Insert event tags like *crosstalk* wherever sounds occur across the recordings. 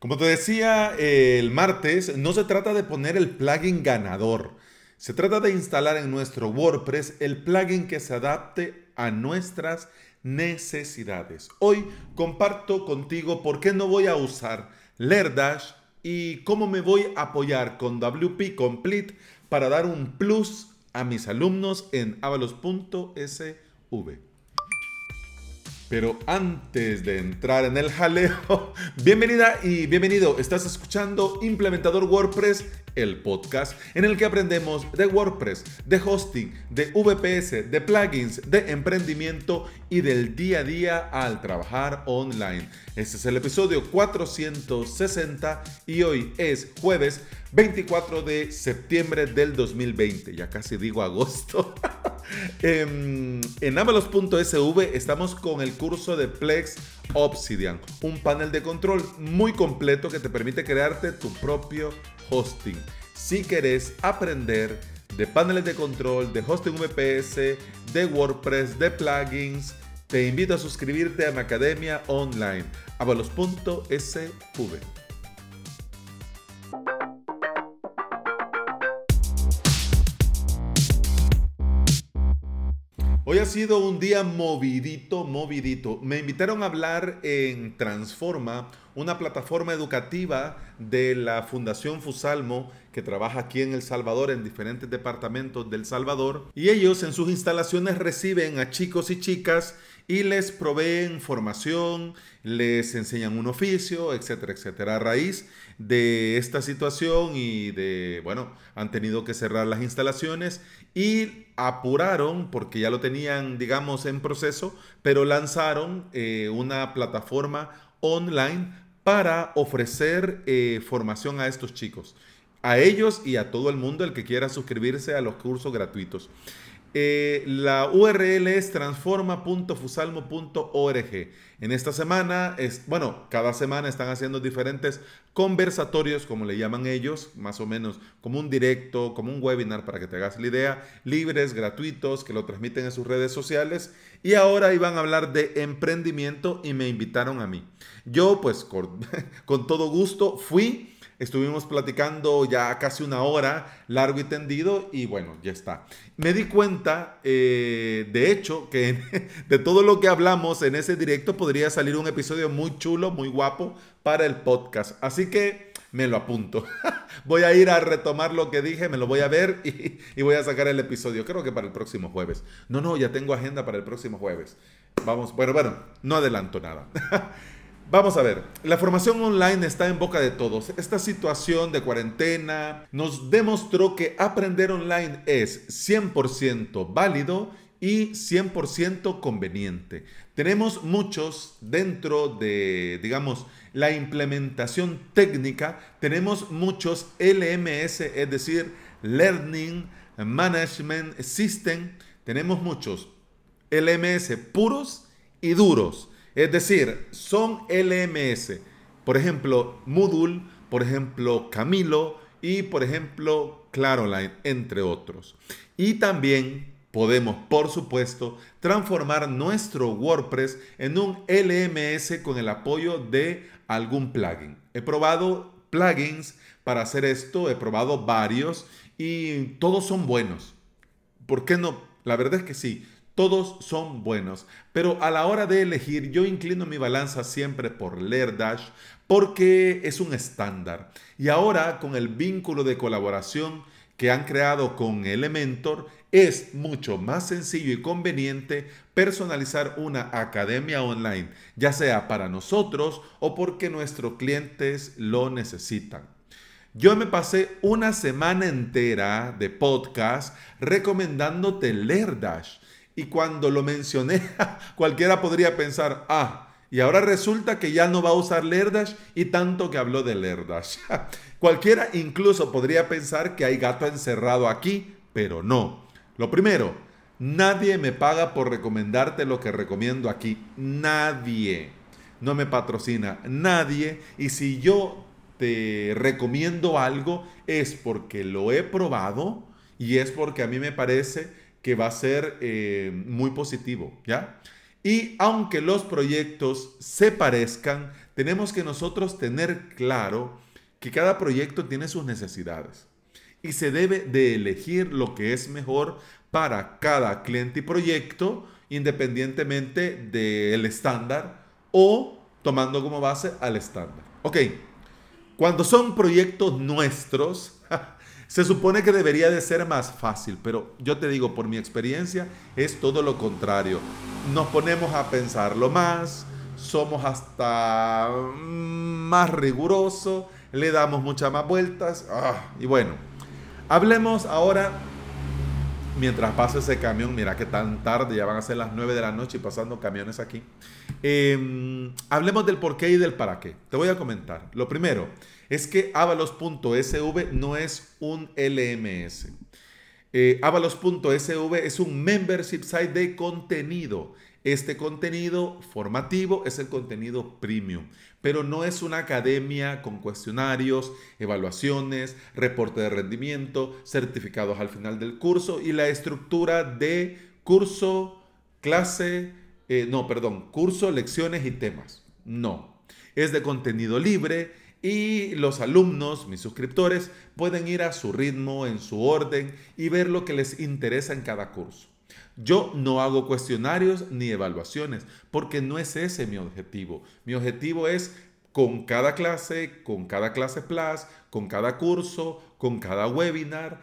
Como te decía el martes, no se trata de poner el plugin ganador. Se trata de instalar en nuestro WordPress el plugin que se adapte a nuestras necesidades. Hoy comparto contigo por qué no voy a usar Lerdash y cómo me voy a apoyar con WP Complete para dar un plus a mis alumnos en avalos.sv. Pero antes de entrar en el jaleo, *laughs* bienvenida y bienvenido. Estás escuchando Implementador WordPress, el podcast en el que aprendemos de WordPress, de hosting, de VPS, de plugins, de emprendimiento y del día a día al trabajar online. Este es el episodio 460 y hoy es jueves 24 de septiembre del 2020. Ya casi digo agosto. *laughs* Em, en, avalos.sv estamos con el curso de Plex Obsidian, un panel de control muy completo que te permite crearte tu propio hosting. Si querés aprender de paneles de control, de hosting VPS, de WordPress, de plugins, te invito a suscribirte a mi academia online, avalos.sv. Ha sido un día movidito, movidito. Me invitaron a hablar en Transforma, una plataforma educativa de la Fundación Fusalmo que trabaja aquí en El Salvador, en diferentes departamentos del Salvador. Y ellos en sus instalaciones reciben a chicos y chicas y les proveen formación, les enseñan un oficio, etcétera, etcétera. A raíz de esta situación y de, bueno, han tenido que cerrar las instalaciones y apuraron, porque ya lo tenían, digamos, en proceso, pero lanzaron eh, una plataforma online para ofrecer eh, formación a estos chicos, a ellos y a todo el mundo el que quiera suscribirse a los cursos gratuitos. Eh, la URL es transforma.fusalmo.org. En esta semana, bueno, cada semana están haciendo diferentes conversatorios, como le llaman ellos, más o menos como un directo, como un webinar para que te hagas la idea, libres, gratuitos, que lo transmiten en sus redes sociales. Y ahora iban a hablar de emprendimiento y me invitaron a mí. Yo, pues, *laughs* con todo gusto fui Estuvimos platicando ya casi una hora, largo y tendido, y bueno, ya está. Me di cuenta, eh, de hecho, que *laughs* de todo lo que hablamos en ese directo podría salir un episodio muy chulo, muy guapo para el podcast. Así que me lo apunto. *laughs* voy a ir a retomar lo que dije, me lo voy a ver y, y, voy a sacar el episodio. Creo que para el próximo jueves. No, no, ya tengo agenda para el próximo jueves. Vamos, bueno, bueno, no adelanto nada. *laughs* Vamos a ver, la formación online está en boca de todos. Esta situación de cuarentena nos demostró que aprender online es 100% válido y 100% conveniente. Tenemos muchos dentro de, digamos, la implementación técnica, tenemos muchos LMS, es decir, Learning Management System, tenemos muchos LMS puros y duros. Es decir, son LMS. Por ejemplo, Moodle, por ejemplo, Camilo y por ejemplo, Claroline, entre otros. Y también podemos, por supuesto, transformar nuestro WordPress en un LMS con el apoyo de algún plugin. He probado plugins para hacer esto, he probado varios y todos son buenos. ¿Por qué no? La verdad es que sí, todos son buenos, pero a la hora de elegir yo inclino mi balanza siempre por Lerdash porque es un estándar. Y ahora con el vínculo de colaboración que han creado con Elementor, es mucho más sencillo y conveniente personalizar una academia online, ya sea para nosotros o porque nuestros clientes lo necesitan. Yo me pasé una semana entera de podcast recomendándote Lerdash y cuando lo mencioné, *laughs* cualquiera podría pensar, ah, y ahora resulta que ya no va a usar Lerdash y tanto que habló de Lerdash. *laughs* cualquiera incluso podría pensar que hay gato encerrado aquí, pero no. Lo primero, nadie me paga por recomendarte lo que recomiendo aquí. Nadie. No me patrocina nadie. Y si yo te recomiendo algo es porque lo he probado y es porque a mí me parece que va a ser eh, muy positivo, ¿ya? Y aunque los proyectos se parezcan, tenemos que nosotros tener claro que cada proyecto tiene sus necesidades y se debe de elegir lo que es mejor para cada cliente y proyecto independientemente del estándar o tomando como base al estándar. Ok, cuando son proyectos nuestros, se supone que debería de ser más fácil, pero yo te digo, por mi experiencia, es todo lo contrario. Nos ponemos a pensarlo más, somos hasta más rigurosos, le damos muchas más vueltas. Ah, y bueno, hablemos ahora, mientras pasa ese camión, mira que tan tarde, ya van a ser las 9 de la noche y pasando camiones aquí. Em, hablemos del por qué y del para qué. Te voy a comentar. Lo primero, es que avalos.sv no es un LMS. Eh, avalos.sv es un membership site de contenido. Este contenido formativo es el contenido premium, pero no es una academia con cuestionarios, evaluaciones, reporte de rendimiento, certificados al final del curso y la estructura de curso, clase, eh, no, perdón, curso, lecciones y temas. No, es de contenido libre, y los alumnos, mis suscriptores, pueden ir a su ritmo, en su orden y ver lo que les interesa en cada curso. Yo no hago cuestionarios ni evaluaciones porque no es ese mi objetivo. Mi objetivo es con cada clase, con cada clase plus, con cada curso, con cada webinar,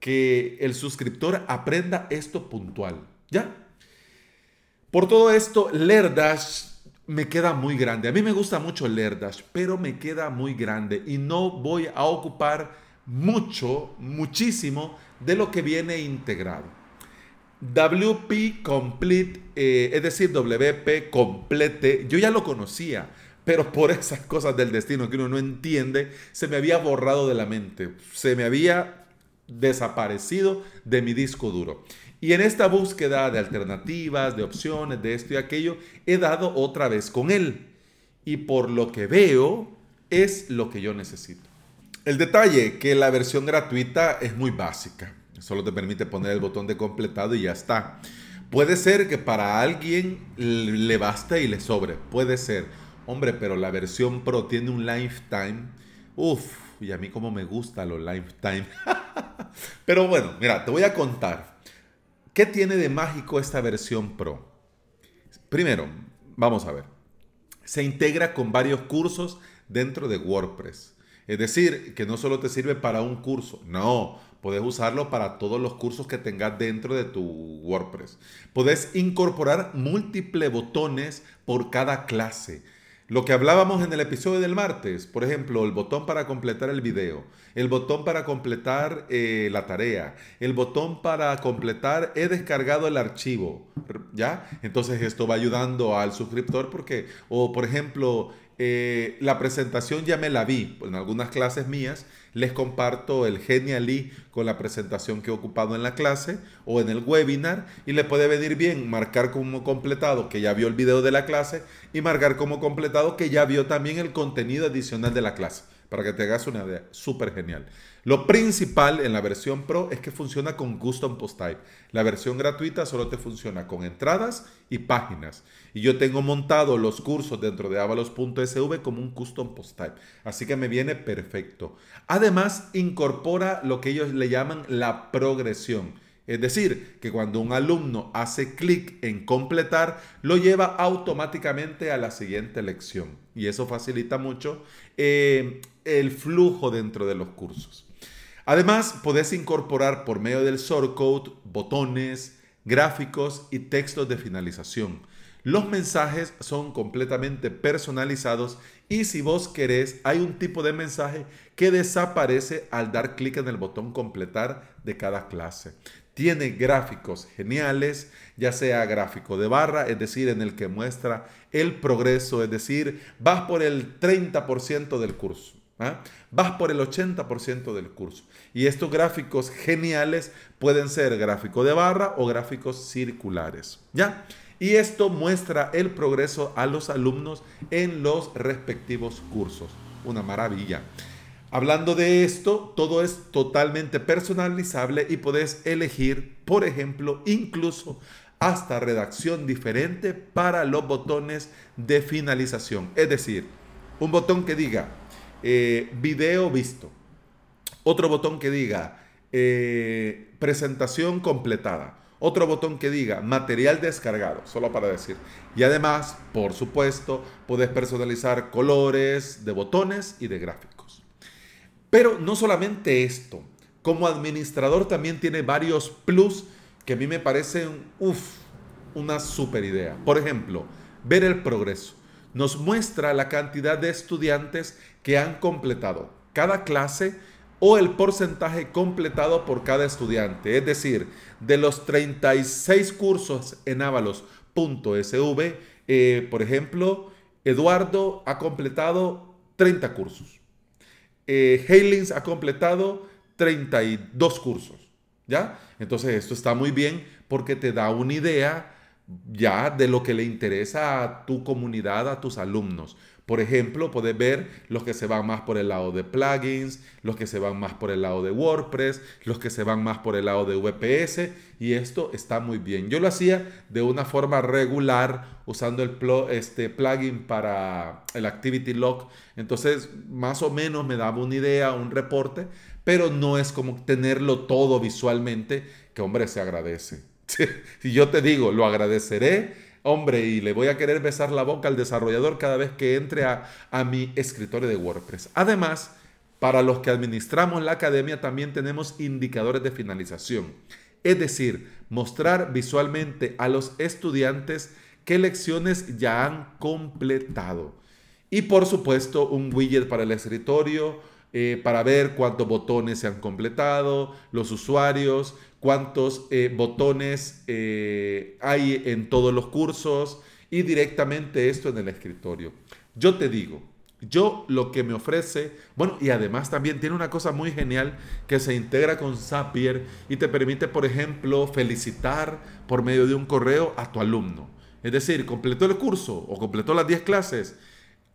que el suscriptor aprenda esto puntual. ¿Ya? Por todo esto, Lerdash me queda muy grande. A mí me gusta mucho Lerdash, pero me queda muy grande y no voy a ocupar mucho, muchísimo de lo que viene integrado. WP Complete, eh, es decir, WP Complete, yo ya lo conocía, pero por *laughs* esas cosas del destino que uno no entiende, se me había borrado de la mente, se me había desaparecido de mi disco duro. Y en esta búsqueda de alternativas, de opciones, de esto y aquello, he dado otra vez con él. Y por lo que veo, es lo que yo necesito. El detalle, que la versión gratuita es muy básica. Solo te permite poner el botón de completado y ya está. Puede ser que para alguien le basta y le sobre. Puede ser. Hombre, pero la versión Pro tiene un lifetime. Uf, y a mí como me gusta los lifetime. *laughs* pero bueno, mira, te voy a contar. ¿Qué tiene de mágico esta versión Pro? Primero, vamos a ver. Se integra con varios cursos dentro de WordPress. Es decir, que no solo te sirve para un curso, no, puedes usarlo para todos los cursos que tengas dentro de tu WordPress. Puedes incorporar múltiples botones por cada clase. Lo que hablábamos en el episodio del martes, por ejemplo, el botón para completar el video, el botón para completar eh, la tarea, el botón para completar he descargado el archivo, ¿ya? Entonces esto va ayudando al suscriptor porque, o por ejemplo, eh, la presentación ya me la vi en algunas clases mías les comparto el Genially con la presentación que he ocupado en la clase o en el webinar y le puede venir bien marcar como completado que ya vio el video de la clase y marcar como completado que ya vio también el contenido adicional de la clase para que te hagas una idea. Súper genial. Lo principal en la versión Pro es que funciona con Custom Post Type. La versión gratuita solo te funciona con entradas y páginas. Y yo tengo montado los cursos dentro de avalos.sv como un Custom Post Type. Así que me viene perfecto. Además, incorpora lo que ellos le llaman la progresión. Es decir, que cuando un alumno hace clic en completar, lo lleva automáticamente a la siguiente lección. Y eso facilita mucho eh, el flujo dentro de los cursos. Además, podés incorporar por medio del shortcode botones, gráficos y textos de finalización. Los mensajes son completamente personalizados y si vos querés, hay un tipo de mensaje que desaparece al dar clic en el botón completar de cada clase. Tiene gráficos geniales, ya sea gráfico de barra, es decir, en el que muestra el progreso, es decir, vas por el 30% del curso. ¿Ah? Vas por el 80% del curso. Y estos gráficos geniales pueden ser gráfico de barra o gráficos circulares. ¿Ya? Y esto muestra el progreso a los alumnos en los respectivos cursos. Una maravilla. Hablando de esto, todo es totalmente personalizable y podés elegir, por ejemplo, incluso hasta redacción diferente para los botones de finalización. Es decir, un botón que diga eh, video visto, otro botón que diga eh, presentación completada, otro botón que diga material descargado, solo para decir. Y además, por supuesto, puedes personalizar colores de botones y de gráficos. Pero no solamente esto, como administrador también tiene varios plus que a mí me parecen, una super idea. Por ejemplo, ver el progreso. Nos muestra la cantidad de estudiantes que han completado cada clase o el porcentaje completado por cada estudiante. Es decir, de los 36 cursos en avalos.sv, eh, por ejemplo, Eduardo ha completado 30 cursos. Eh, ha completado 32 cursos. ¿Ya? Entonces esto está muy bien porque te da una idea ya de lo que le interesa a tu comunidad, a tus alumnos. Por ejemplo, puedes ver los que se van más por el lado de plugins, los que se van más por el lado de WordPress, los que se van más por el lado de VPS y esto está muy bien. Yo lo hacía de una forma regular usando el este plugin para el Activity Log. Entonces, más o menos me daba una idea, un reporte, pero no es como tenerlo todo visualmente, que hombre se agradece. *laughs* Si yo te digo, lo agradeceré, hombre, y le voy a querer besar la boca al desarrollador cada vez que entre a, a mi escritorio de WordPress. Además, para los que administramos la academia también tenemos indicadores de finalización. Es decir, mostrar visualmente a los estudiantes qué lecciones ya han completado. Y por supuesto, un widget para el escritorio, eh, para ver cuántos botones se han completado, los usuarios, cuántos eh, botones eh, hay en todos los cursos y directamente esto en el escritorio. Yo te digo, yo lo que me ofrece, bueno, y además también tiene una cosa muy genial que se integra con Zapier y te permite, por ejemplo, felicitar por medio de un correo a tu alumno. Es decir, completó el curso o completó las 10 clases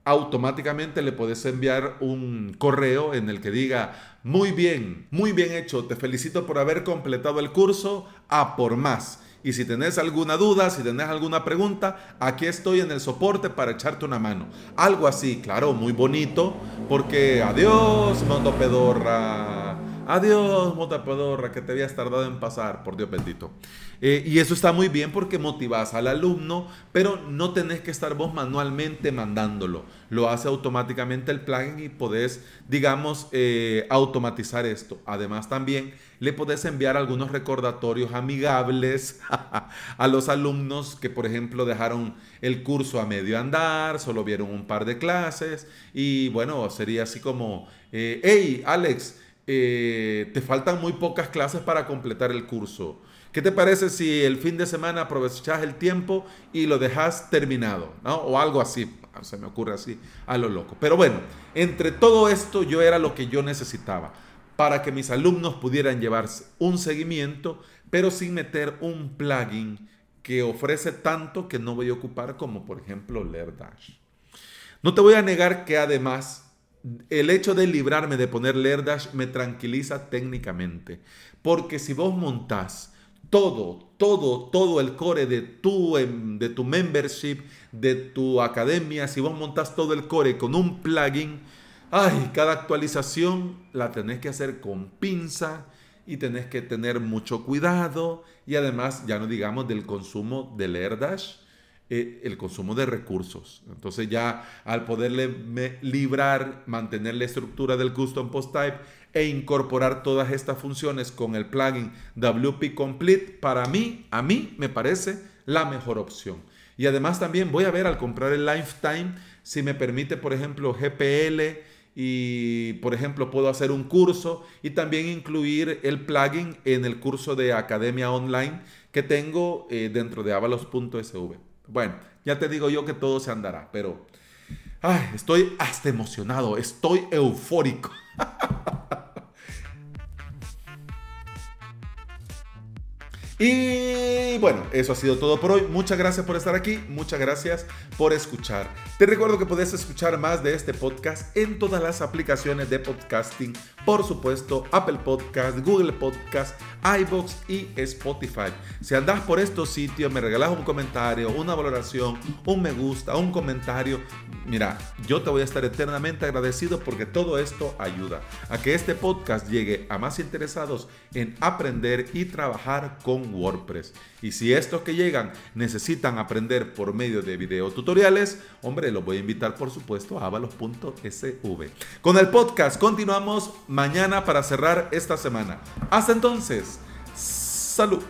automáticamente le puedes enviar un correo en el que diga, muy bien, muy bien hecho, te felicito por haber completado el curso, a por más. Y si tenés alguna duda, si tenés alguna pregunta, aquí estoy en el soporte para echarte una mano. Algo así, claro, muy bonito, porque adiós, Mondo Pedorra. Adiós, Mota Pedorra, que te habías tardado en pasar, por Dios bendito. Eh, y eso está muy bien porque motivas al alumno, pero no tenés que estar vos manualmente mandándolo. Lo hace automáticamente el plugin y podés, digamos, eh, automatizar esto. Además, también le podés enviar algunos recordatorios amigables *laughs* a los alumnos que, por ejemplo, dejaron el curso a medio andar, solo vieron un par de clases y bueno, sería así como, eh, hey, Alex, te faltan muy pocas clases para completar el curso. ¿Qué te parece si el fin de semana aprovechas el tiempo y lo dejas terminado? O algo así, se me ocurre así, a lo loco. Pero bueno, entre todo esto yo era lo que yo necesitaba para que mis alumnos pudieran llevarse un seguimiento, pero sin meter un plugin que ofrece tanto que no voy a ocupar como por ejemplo LearDash. No te voy a negar que además el hecho de librarme de poner LearDash me tranquiliza técnicamente, porque si vos montás todo, todo, todo el core de tu, em, de tu membership, de tu academia, si vos montas todo el core con un plugin, ay, cada actualización la tenés que hacer con pinza y tenés que tener mucho cuidado y además ya no digamos del consumo del AirDash, eh, el consumo de recursos. Entonces ya al poderle librar, mantener la estructura del custom post type, e incorporar todas estas funciones con el plugin WP Complete, para mí, a mí me parece la mejor opción. Y además también voy a ver al comprar el Lifetime si me permite, por ejemplo, GPL y, por ejemplo, puedo hacer un curso y también incluir el plugin en el curso de Academia Online que tengo eh, dentro de avalos.sv. Bueno, ya te digo yo que todo se andará, pero estoy hasta emocionado, estoy eufórico. *laughs* Y bueno, eso ha sido todo por hoy. Muchas gracias por estar aquí. Muchas gracias por escuchar. Te recuerdo que puedes escuchar más de este podcast en todas las aplicaciones de podcasting. Por supuesto, Apple Podcast, Google Podcast, iBox y Spotify. Si andas por estos sitios, me regalas un comentario, una valoración, un me gusta, un comentario. Mira, yo te voy a estar eternamente agradecido porque todo esto ayuda a que este podcast llegue a más interesados en aprender y trabajar con WordPress. Y si estos que llegan necesitan aprender por medio de videotutoriales, hombre, los voy a invitar por supuesto a avalos.sv. Con el podcast continuamos mañana para cerrar esta semana. Hasta entonces, salud.